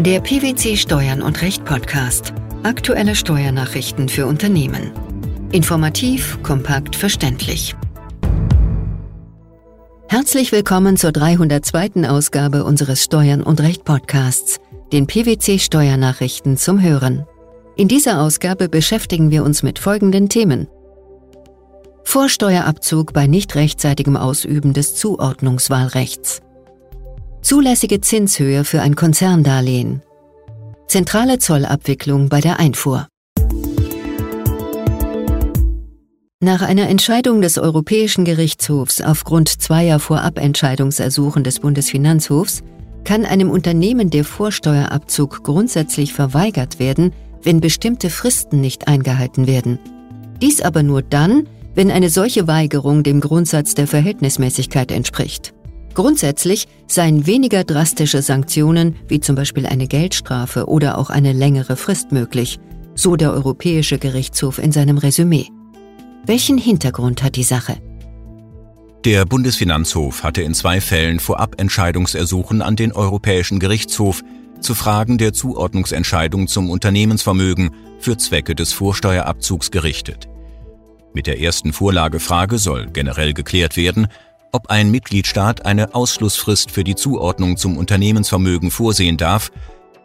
Der PwC Steuern und Recht Podcast. Aktuelle Steuernachrichten für Unternehmen. Informativ, kompakt, verständlich. Herzlich willkommen zur 302. Ausgabe unseres Steuern und Recht Podcasts, den PwC Steuernachrichten zum Hören. In dieser Ausgabe beschäftigen wir uns mit folgenden Themen. Vorsteuerabzug bei nicht rechtzeitigem Ausüben des Zuordnungswahlrechts. Zulässige Zinshöhe für ein Konzerndarlehen. Zentrale Zollabwicklung bei der Einfuhr. Nach einer Entscheidung des Europäischen Gerichtshofs aufgrund zweier Vorabentscheidungsersuchen des Bundesfinanzhofs kann einem Unternehmen der Vorsteuerabzug grundsätzlich verweigert werden, wenn bestimmte Fristen nicht eingehalten werden. Dies aber nur dann, wenn eine solche Weigerung dem Grundsatz der Verhältnismäßigkeit entspricht. Grundsätzlich seien weniger drastische Sanktionen, wie zum Beispiel eine Geldstrafe oder auch eine längere Frist möglich, so der Europäische Gerichtshof in seinem Resümee. Welchen Hintergrund hat die Sache? Der Bundesfinanzhof hatte in zwei Fällen Vorabentscheidungsersuchen an den Europäischen Gerichtshof zu Fragen der Zuordnungsentscheidung zum Unternehmensvermögen für Zwecke des Vorsteuerabzugs gerichtet. Mit der ersten Vorlagefrage soll generell geklärt werden, ob ein Mitgliedstaat eine Ausschlussfrist für die Zuordnung zum Unternehmensvermögen vorsehen darf,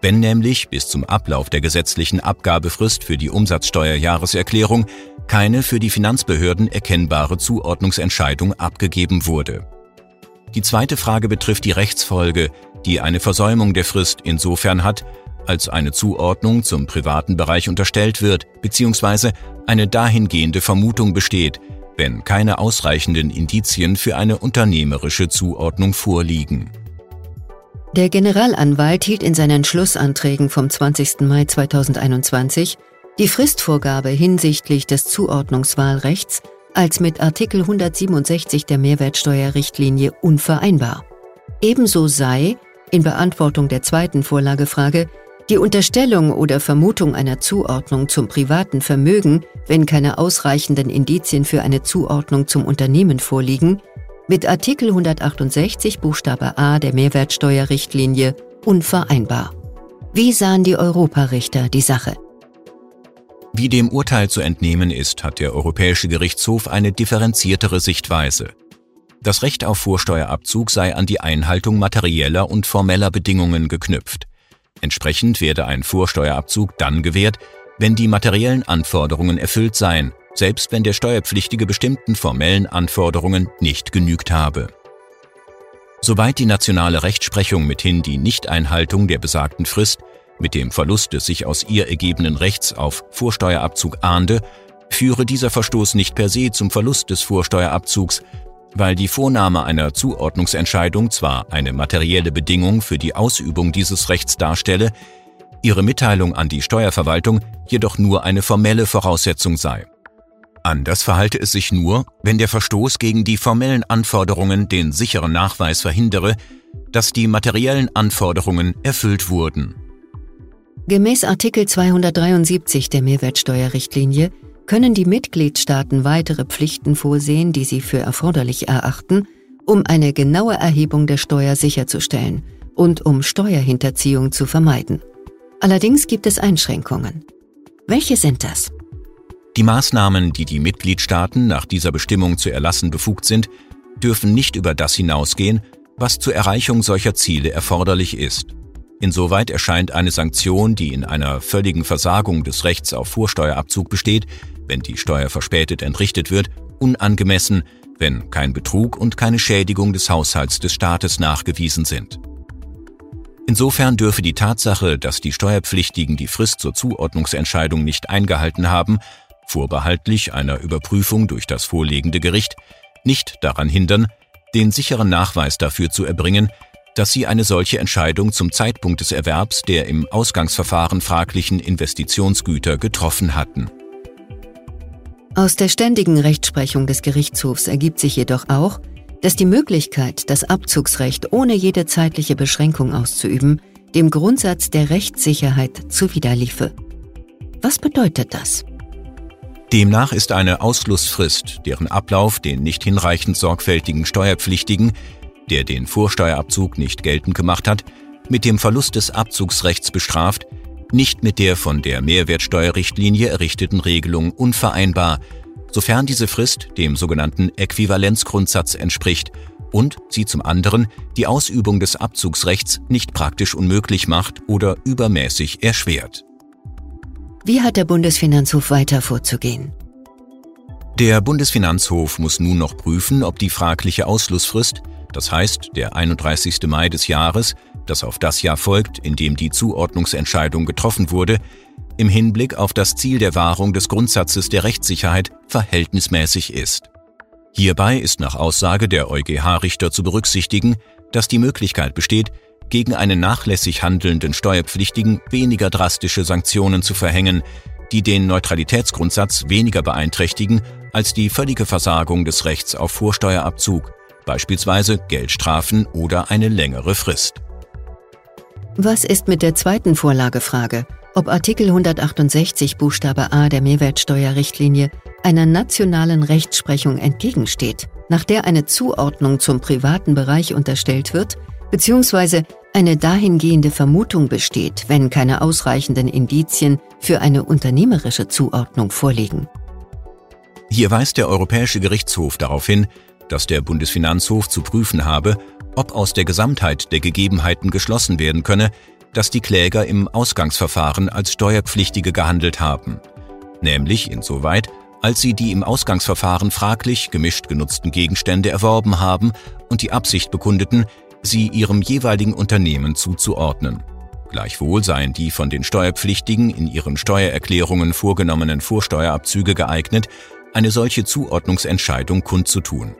wenn nämlich bis zum Ablauf der gesetzlichen Abgabefrist für die Umsatzsteuerjahreserklärung keine für die Finanzbehörden erkennbare Zuordnungsentscheidung abgegeben wurde. Die zweite Frage betrifft die Rechtsfolge, die eine Versäumung der Frist insofern hat, als eine Zuordnung zum privaten Bereich unterstellt wird, bzw. eine dahingehende Vermutung besteht, wenn keine ausreichenden Indizien für eine unternehmerische Zuordnung vorliegen. Der Generalanwalt hielt in seinen Schlussanträgen vom 20. Mai 2021 die Fristvorgabe hinsichtlich des Zuordnungswahlrechts als mit Artikel 167 der Mehrwertsteuerrichtlinie unvereinbar. Ebenso sei, in Beantwortung der zweiten Vorlagefrage, die Unterstellung oder Vermutung einer Zuordnung zum privaten Vermögen, wenn keine ausreichenden Indizien für eine Zuordnung zum Unternehmen vorliegen, mit Artikel 168 Buchstabe a der Mehrwertsteuerrichtlinie unvereinbar. Wie sahen die Europarichter die Sache? Wie dem Urteil zu entnehmen ist, hat der Europäische Gerichtshof eine differenziertere Sichtweise. Das Recht auf Vorsteuerabzug sei an die Einhaltung materieller und formeller Bedingungen geknüpft. Entsprechend werde ein Vorsteuerabzug dann gewährt, wenn die materiellen Anforderungen erfüllt seien, selbst wenn der Steuerpflichtige bestimmten formellen Anforderungen nicht genügt habe. Soweit die nationale Rechtsprechung mithin die Nichteinhaltung der besagten Frist mit dem Verlust des sich aus ihr ergebenen Rechts auf Vorsteuerabzug ahnde, führe dieser Verstoß nicht per se zum Verlust des Vorsteuerabzugs, weil die Vornahme einer Zuordnungsentscheidung zwar eine materielle Bedingung für die Ausübung dieses Rechts darstelle, ihre Mitteilung an die Steuerverwaltung jedoch nur eine formelle Voraussetzung sei. Anders verhalte es sich nur, wenn der Verstoß gegen die formellen Anforderungen den sicheren Nachweis verhindere, dass die materiellen Anforderungen erfüllt wurden. Gemäß Artikel 273 der Mehrwertsteuerrichtlinie können die Mitgliedstaaten weitere Pflichten vorsehen, die sie für erforderlich erachten, um eine genaue Erhebung der Steuer sicherzustellen und um Steuerhinterziehung zu vermeiden. Allerdings gibt es Einschränkungen. Welche sind das? Die Maßnahmen, die die Mitgliedstaaten nach dieser Bestimmung zu erlassen befugt sind, dürfen nicht über das hinausgehen, was zur Erreichung solcher Ziele erforderlich ist. Insoweit erscheint eine Sanktion, die in einer völligen Versagung des Rechts auf Vorsteuerabzug besteht, wenn die Steuer verspätet entrichtet wird, unangemessen, wenn kein Betrug und keine Schädigung des Haushalts des Staates nachgewiesen sind. Insofern dürfe die Tatsache, dass die Steuerpflichtigen die Frist zur Zuordnungsentscheidung nicht eingehalten haben, vorbehaltlich einer Überprüfung durch das vorliegende Gericht, nicht daran hindern, den sicheren Nachweis dafür zu erbringen, dass sie eine solche Entscheidung zum Zeitpunkt des Erwerbs der im Ausgangsverfahren fraglichen Investitionsgüter getroffen hatten. Aus der ständigen Rechtsprechung des Gerichtshofs ergibt sich jedoch auch, dass die Möglichkeit, das Abzugsrecht ohne jede zeitliche Beschränkung auszuüben, dem Grundsatz der Rechtssicherheit zuwiderliefe. Was bedeutet das? Demnach ist eine Ausschlussfrist, deren Ablauf den nicht hinreichend sorgfältigen Steuerpflichtigen, der den Vorsteuerabzug nicht geltend gemacht hat, mit dem Verlust des Abzugsrechts bestraft, nicht mit der von der Mehrwertsteuerrichtlinie errichteten Regelung unvereinbar, sofern diese Frist dem sogenannten Äquivalenzgrundsatz entspricht und sie zum anderen die Ausübung des Abzugsrechts nicht praktisch unmöglich macht oder übermäßig erschwert. Wie hat der Bundesfinanzhof weiter vorzugehen? Der Bundesfinanzhof muss nun noch prüfen, ob die fragliche Ausschlussfrist, das heißt der 31. Mai des Jahres, das auf das Jahr folgt, in dem die Zuordnungsentscheidung getroffen wurde, im Hinblick auf das Ziel der Wahrung des Grundsatzes der Rechtssicherheit verhältnismäßig ist. Hierbei ist nach Aussage der EuGH-Richter zu berücksichtigen, dass die Möglichkeit besteht, gegen einen nachlässig handelnden Steuerpflichtigen weniger drastische Sanktionen zu verhängen, die den Neutralitätsgrundsatz weniger beeinträchtigen als die völlige Versagung des Rechts auf Vorsteuerabzug, beispielsweise Geldstrafen oder eine längere Frist. Was ist mit der zweiten Vorlagefrage, ob Artikel 168 Buchstabe a der Mehrwertsteuerrichtlinie einer nationalen Rechtsprechung entgegensteht, nach der eine Zuordnung zum privaten Bereich unterstellt wird, beziehungsweise eine dahingehende Vermutung besteht, wenn keine ausreichenden Indizien für eine unternehmerische Zuordnung vorliegen. Hier weist der Europäische Gerichtshof darauf hin, dass der Bundesfinanzhof zu prüfen habe, ob aus der Gesamtheit der Gegebenheiten geschlossen werden könne, dass die Kläger im Ausgangsverfahren als Steuerpflichtige gehandelt haben, nämlich insoweit, als sie die im Ausgangsverfahren fraglich gemischt genutzten Gegenstände erworben haben und die Absicht bekundeten, sie ihrem jeweiligen Unternehmen zuzuordnen. Gleichwohl seien die von den Steuerpflichtigen in ihren Steuererklärungen vorgenommenen Vorsteuerabzüge geeignet, eine solche Zuordnungsentscheidung kundzutun.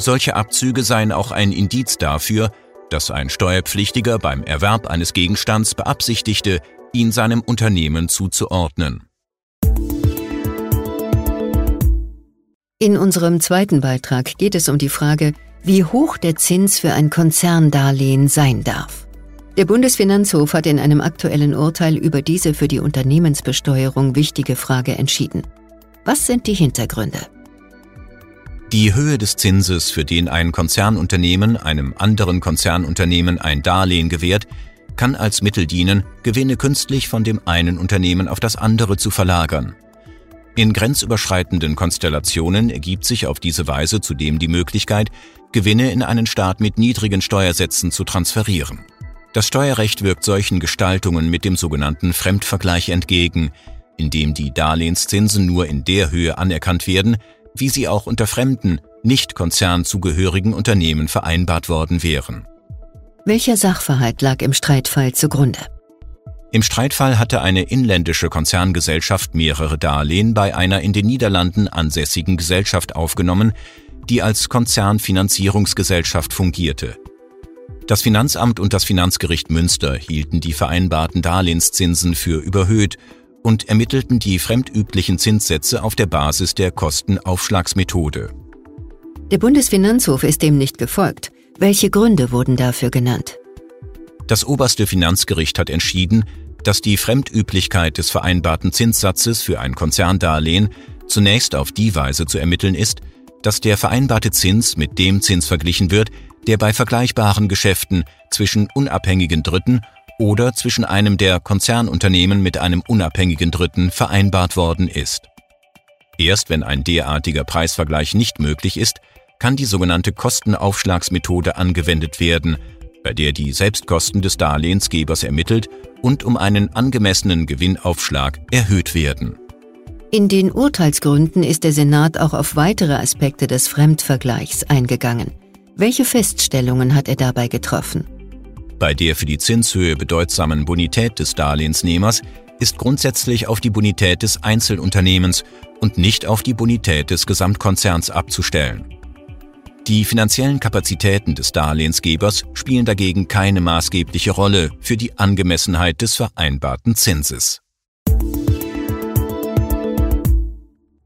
Solche Abzüge seien auch ein Indiz dafür, dass ein Steuerpflichtiger beim Erwerb eines Gegenstands beabsichtigte, ihn seinem Unternehmen zuzuordnen. In unserem zweiten Beitrag geht es um die Frage, wie hoch der Zins für ein Konzerndarlehen sein darf. Der Bundesfinanzhof hat in einem aktuellen Urteil über diese für die Unternehmensbesteuerung wichtige Frage entschieden. Was sind die Hintergründe? Die Höhe des Zinses, für den ein Konzernunternehmen einem anderen Konzernunternehmen ein Darlehen gewährt, kann als Mittel dienen, Gewinne künstlich von dem einen Unternehmen auf das andere zu verlagern. In grenzüberschreitenden Konstellationen ergibt sich auf diese Weise zudem die Möglichkeit, Gewinne in einen Staat mit niedrigen Steuersätzen zu transferieren. Das Steuerrecht wirkt solchen Gestaltungen mit dem sogenannten Fremdvergleich entgegen, indem die Darlehenszinsen nur in der Höhe anerkannt werden, wie sie auch unter fremden, nicht konzernzugehörigen Unternehmen vereinbart worden wären. Welcher Sachverhalt lag im Streitfall zugrunde? Im Streitfall hatte eine inländische Konzerngesellschaft mehrere Darlehen bei einer in den Niederlanden ansässigen Gesellschaft aufgenommen, die als Konzernfinanzierungsgesellschaft fungierte. Das Finanzamt und das Finanzgericht Münster hielten die vereinbarten Darlehenszinsen für überhöht und ermittelten die fremdüblichen Zinssätze auf der Basis der Kostenaufschlagsmethode. Der Bundesfinanzhof ist dem nicht gefolgt. Welche Gründe wurden dafür genannt? Das oberste Finanzgericht hat entschieden, dass die Fremdüblichkeit des vereinbarten Zinssatzes für ein Konzerndarlehen zunächst auf die Weise zu ermitteln ist, dass der vereinbarte Zins mit dem Zins verglichen wird, der bei vergleichbaren Geschäften zwischen unabhängigen Dritten oder zwischen einem der Konzernunternehmen mit einem unabhängigen Dritten vereinbart worden ist. Erst wenn ein derartiger Preisvergleich nicht möglich ist, kann die sogenannte Kostenaufschlagsmethode angewendet werden, bei der die Selbstkosten des Darlehensgebers ermittelt und um einen angemessenen Gewinnaufschlag erhöht werden. In den Urteilsgründen ist der Senat auch auf weitere Aspekte des Fremdvergleichs eingegangen. Welche Feststellungen hat er dabei getroffen? Bei der für die Zinshöhe bedeutsamen Bonität des Darlehensnehmers ist grundsätzlich auf die Bonität des Einzelunternehmens und nicht auf die Bonität des Gesamtkonzerns abzustellen. Die finanziellen Kapazitäten des Darlehensgebers spielen dagegen keine maßgebliche Rolle für die Angemessenheit des vereinbarten Zinses.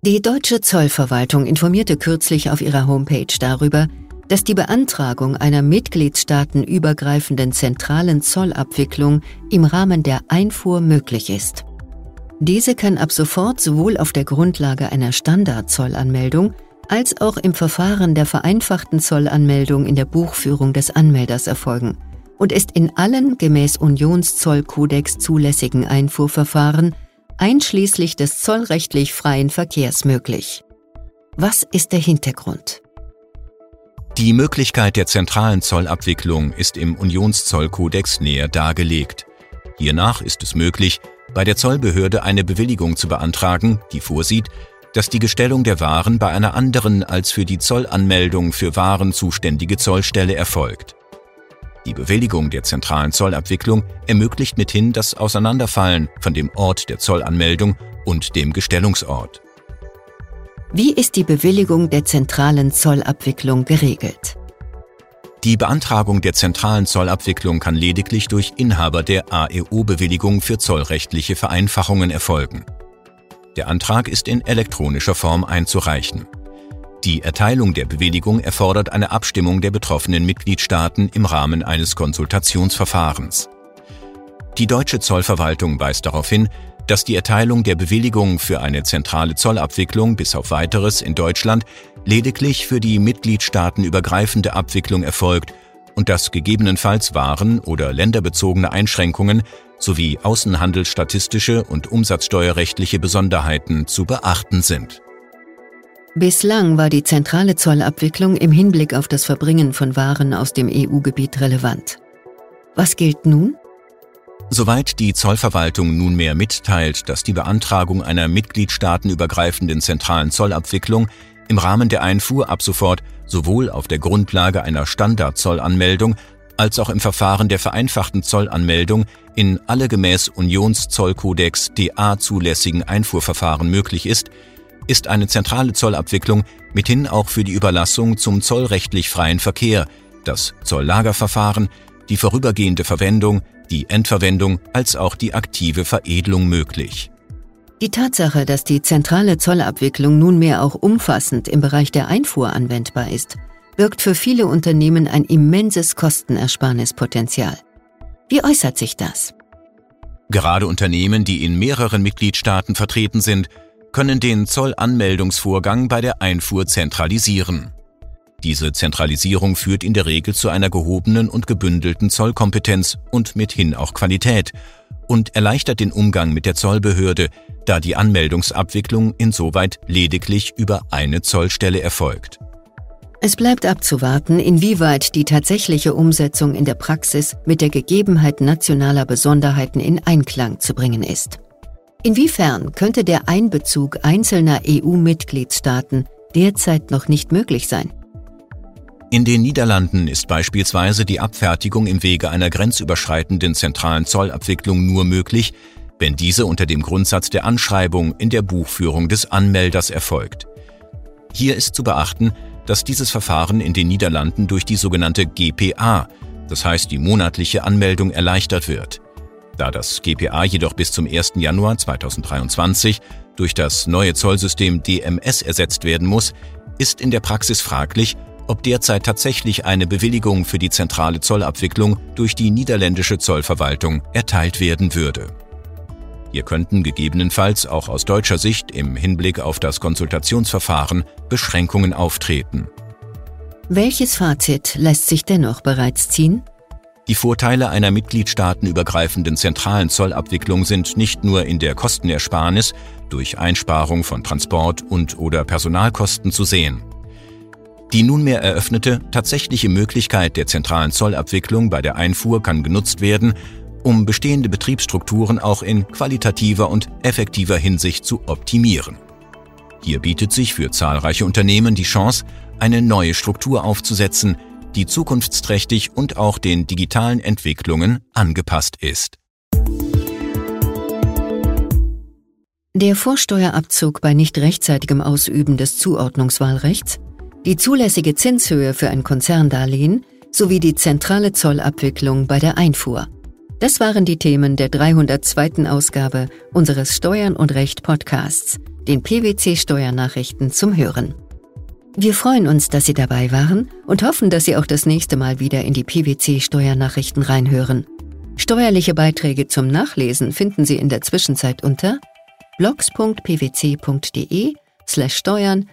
Die deutsche Zollverwaltung informierte kürzlich auf ihrer Homepage darüber, dass die Beantragung einer mitgliedstaatenübergreifenden zentralen Zollabwicklung im Rahmen der Einfuhr möglich ist. Diese kann ab sofort sowohl auf der Grundlage einer Standardzollanmeldung als auch im Verfahren der vereinfachten Zollanmeldung in der Buchführung des Anmelders erfolgen und ist in allen gemäß Unionszollkodex zulässigen Einfuhrverfahren einschließlich des zollrechtlich freien Verkehrs möglich. Was ist der Hintergrund? Die Möglichkeit der zentralen Zollabwicklung ist im Unionszollkodex näher dargelegt. Hiernach ist es möglich, bei der Zollbehörde eine Bewilligung zu beantragen, die vorsieht, dass die Gestellung der Waren bei einer anderen als für die Zollanmeldung für Waren zuständige Zollstelle erfolgt. Die Bewilligung der zentralen Zollabwicklung ermöglicht mithin das Auseinanderfallen von dem Ort der Zollanmeldung und dem Gestellungsort. Wie ist die Bewilligung der zentralen Zollabwicklung geregelt? Die Beantragung der zentralen Zollabwicklung kann lediglich durch Inhaber der AEO-Bewilligung für zollrechtliche Vereinfachungen erfolgen. Der Antrag ist in elektronischer Form einzureichen. Die Erteilung der Bewilligung erfordert eine Abstimmung der betroffenen Mitgliedstaaten im Rahmen eines Konsultationsverfahrens. Die deutsche Zollverwaltung weist darauf hin, dass die Erteilung der Bewilligung für eine zentrale Zollabwicklung bis auf weiteres in Deutschland lediglich für die mitgliedstaatenübergreifende Abwicklung erfolgt und dass gegebenenfalls Waren oder länderbezogene Einschränkungen sowie außenhandelsstatistische und umsatzsteuerrechtliche Besonderheiten zu beachten sind. Bislang war die zentrale Zollabwicklung im Hinblick auf das Verbringen von Waren aus dem EU-Gebiet relevant. Was gilt nun? Soweit die Zollverwaltung nunmehr mitteilt, dass die Beantragung einer mitgliedstaatenübergreifenden zentralen Zollabwicklung im Rahmen der Einfuhr ab sofort sowohl auf der Grundlage einer Standardzollanmeldung als auch im Verfahren der vereinfachten Zollanmeldung in alle gemäß Unionszollkodex DA zulässigen Einfuhrverfahren möglich ist, ist eine zentrale Zollabwicklung mithin auch für die Überlassung zum zollrechtlich freien Verkehr, das Zolllagerverfahren, die vorübergehende Verwendung, die Endverwendung als auch die aktive Veredelung möglich. Die Tatsache, dass die zentrale Zollabwicklung nunmehr auch umfassend im Bereich der Einfuhr anwendbar ist, birgt für viele Unternehmen ein immenses Kostenersparnispotenzial. Wie äußert sich das? Gerade Unternehmen, die in mehreren Mitgliedstaaten vertreten sind, können den Zollanmeldungsvorgang bei der Einfuhr zentralisieren. Diese Zentralisierung führt in der Regel zu einer gehobenen und gebündelten Zollkompetenz und mithin auch Qualität und erleichtert den Umgang mit der Zollbehörde, da die Anmeldungsabwicklung insoweit lediglich über eine Zollstelle erfolgt. Es bleibt abzuwarten, inwieweit die tatsächliche Umsetzung in der Praxis mit der Gegebenheit nationaler Besonderheiten in Einklang zu bringen ist. Inwiefern könnte der Einbezug einzelner EU-Mitgliedstaaten derzeit noch nicht möglich sein? In den Niederlanden ist beispielsweise die Abfertigung im Wege einer grenzüberschreitenden zentralen Zollabwicklung nur möglich, wenn diese unter dem Grundsatz der Anschreibung in der Buchführung des Anmelders erfolgt. Hier ist zu beachten, dass dieses Verfahren in den Niederlanden durch die sogenannte GPA, das heißt die monatliche Anmeldung, erleichtert wird. Da das GPA jedoch bis zum 1. Januar 2023 durch das neue Zollsystem DMS ersetzt werden muss, ist in der Praxis fraglich, ob derzeit tatsächlich eine Bewilligung für die zentrale Zollabwicklung durch die niederländische Zollverwaltung erteilt werden würde. Hier könnten gegebenenfalls auch aus deutscher Sicht im Hinblick auf das Konsultationsverfahren Beschränkungen auftreten. Welches Fazit lässt sich dennoch bereits ziehen? Die Vorteile einer mitgliedstaatenübergreifenden zentralen Zollabwicklung sind nicht nur in der Kostenersparnis durch Einsparung von Transport- und/oder Personalkosten zu sehen. Die nunmehr eröffnete tatsächliche Möglichkeit der zentralen Zollabwicklung bei der Einfuhr kann genutzt werden, um bestehende Betriebsstrukturen auch in qualitativer und effektiver Hinsicht zu optimieren. Hier bietet sich für zahlreiche Unternehmen die Chance, eine neue Struktur aufzusetzen, die zukunftsträchtig und auch den digitalen Entwicklungen angepasst ist. Der Vorsteuerabzug bei nicht rechtzeitigem Ausüben des Zuordnungswahlrechts die zulässige Zinshöhe für ein Konzerndarlehen sowie die zentrale Zollabwicklung bei der Einfuhr. Das waren die Themen der 302. Ausgabe unseres Steuern und Recht Podcasts, den PwC Steuernachrichten zum Hören. Wir freuen uns, dass Sie dabei waren und hoffen, dass Sie auch das nächste Mal wieder in die PwC Steuernachrichten reinhören. Steuerliche Beiträge zum Nachlesen finden Sie in der Zwischenzeit unter blogs.pwc.de slash steuern